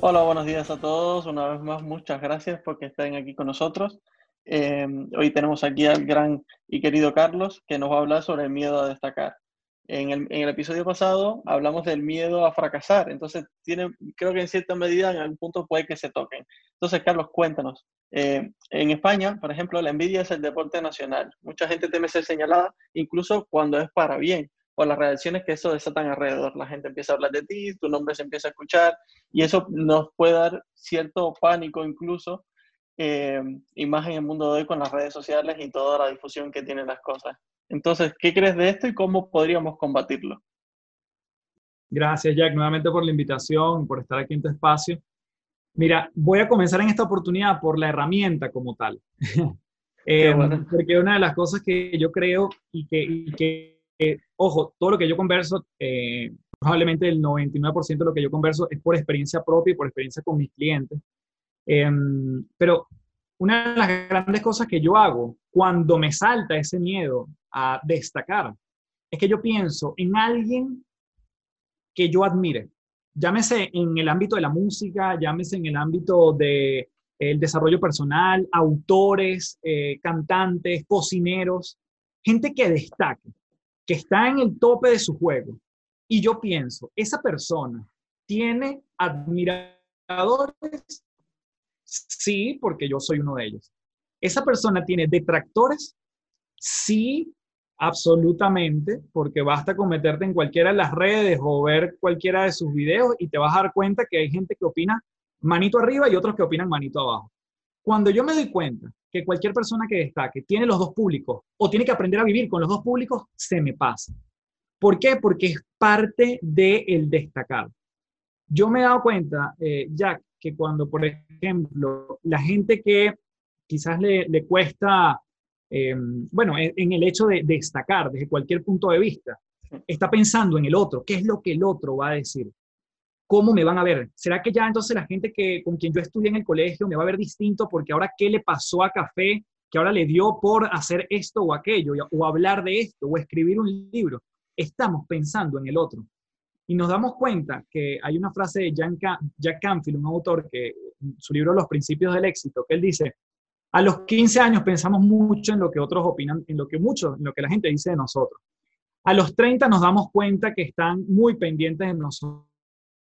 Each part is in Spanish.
Hola, buenos días a todos. Una vez más, muchas gracias por que estén aquí con nosotros. Eh, hoy tenemos aquí al gran y querido Carlos, que nos va a hablar sobre el miedo a destacar. En el, en el, episodio pasado hablamos del miedo a fracasar, entonces tiene, creo que en cierta medida en algún punto puede que se toquen. Entonces, Carlos, cuéntanos. Eh, en España, por ejemplo, la envidia es el deporte nacional. Mucha gente teme ser señalada, incluso cuando es para bien por las reacciones que eso desatan alrededor. La gente empieza a hablar de ti, tu nombre se empieza a escuchar y eso nos puede dar cierto pánico incluso, eh, y más en el mundo de hoy con las redes sociales y toda la difusión que tienen las cosas. Entonces, ¿qué crees de esto y cómo podríamos combatirlo? Gracias, Jack, nuevamente por la invitación, por estar aquí en tu espacio. Mira, voy a comenzar en esta oportunidad por la herramienta como tal. eh, bueno. Porque una de las cosas que yo creo y que, y que eh, ojo, todo lo que yo converso, eh, probablemente el 99% de lo que yo converso es por experiencia propia y por experiencia con mis clientes. Eh, pero una de las grandes cosas que yo hago cuando me salta ese miedo a destacar es que yo pienso en alguien que yo admire. Llámese en el ámbito de la música, llámese en el ámbito del de, desarrollo personal, autores, eh, cantantes, cocineros, gente que destaque que está en el tope de su juego. Y yo pienso, esa persona tiene admiradores, sí, porque yo soy uno de ellos. Esa persona tiene detractores, sí, absolutamente, porque basta con meterte en cualquiera de las redes o ver cualquiera de sus videos y te vas a dar cuenta que hay gente que opina manito arriba y otros que opinan manito abajo. Cuando yo me doy cuenta que cualquier persona que destaque tiene los dos públicos o tiene que aprender a vivir con los dos públicos, se me pasa. ¿Por qué? Porque es parte del el destacar. Yo me he dado cuenta, eh, Jack, que cuando, por ejemplo, la gente que quizás le, le cuesta, eh, bueno, en el hecho de destacar desde cualquier punto de vista, está pensando en el otro, qué es lo que el otro va a decir. ¿Cómo me van a ver? ¿Será que ya entonces la gente que, con quien yo estudié en el colegio me va a ver distinto porque ahora qué le pasó a Café que ahora le dio por hacer esto o aquello, o hablar de esto, o escribir un libro? Estamos pensando en el otro. Y nos damos cuenta que hay una frase de Jack Canfield, un autor que su libro Los Principios del Éxito, que él dice, a los 15 años pensamos mucho en lo que otros opinan, en lo que mucho, en lo que la gente dice de nosotros. A los 30 nos damos cuenta que están muy pendientes de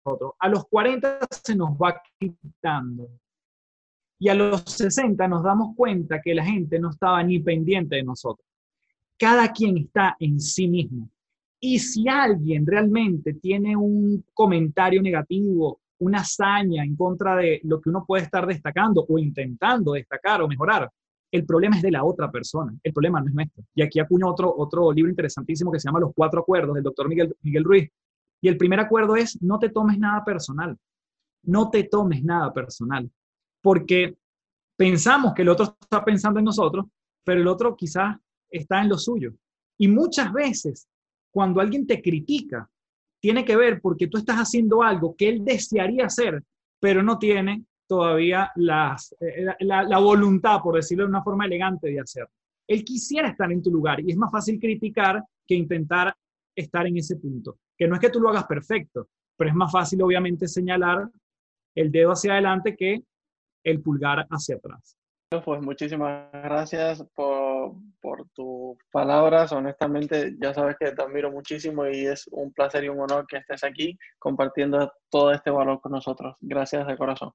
nosotros a los 40 se nos va quitando. Y a los 60 nos damos cuenta que la gente no estaba ni pendiente de nosotros. Cada quien está en sí mismo. Y si alguien realmente tiene un comentario negativo, una hazaña en contra de lo que uno puede estar destacando o intentando destacar o mejorar, el problema es de la otra persona, el problema no es nuestro. Y aquí acuño otro, otro libro interesantísimo que se llama Los Cuatro Acuerdos del doctor Miguel, Miguel Ruiz, y el primer acuerdo es no te tomes nada personal. No te tomes nada personal. Porque pensamos que el otro está pensando en nosotros, pero el otro quizás está en lo suyo. Y muchas veces, cuando alguien te critica, tiene que ver porque tú estás haciendo algo que él desearía hacer, pero no tiene todavía eh, la, la, voluntad, por decirlo de una forma elegante, de hacerlo. Él quisiera estar en tu lugar y es más fácil criticar que intentar estar en ese punto. Que no es que tú lo hagas perfecto, pero es más fácil obviamente señalar el dedo hacia adelante que el pulgar hacia atrás. Pues muchísimas gracias por, por tus palabras. Honestamente, ya sabes que te admiro muchísimo y es un placer y un honor que estés aquí compartiendo todo este valor con nosotros. Gracias de corazón.